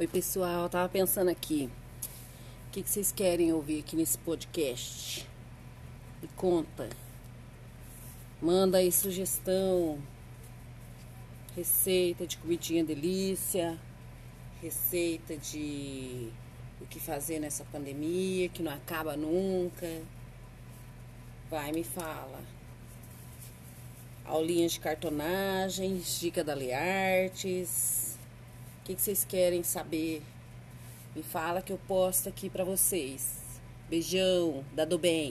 Oi, pessoal, eu tava pensando aqui. O que, que vocês querem ouvir aqui nesse podcast? Me conta. Manda aí sugestão. Receita de comidinha delícia. Receita de o que fazer nessa pandemia, que não acaba nunca. Vai, me fala. Aulinhas de cartonagens, dica da Leartes que, que vocês querem saber? Me fala que eu posto aqui para vocês. Beijão, dá do bem.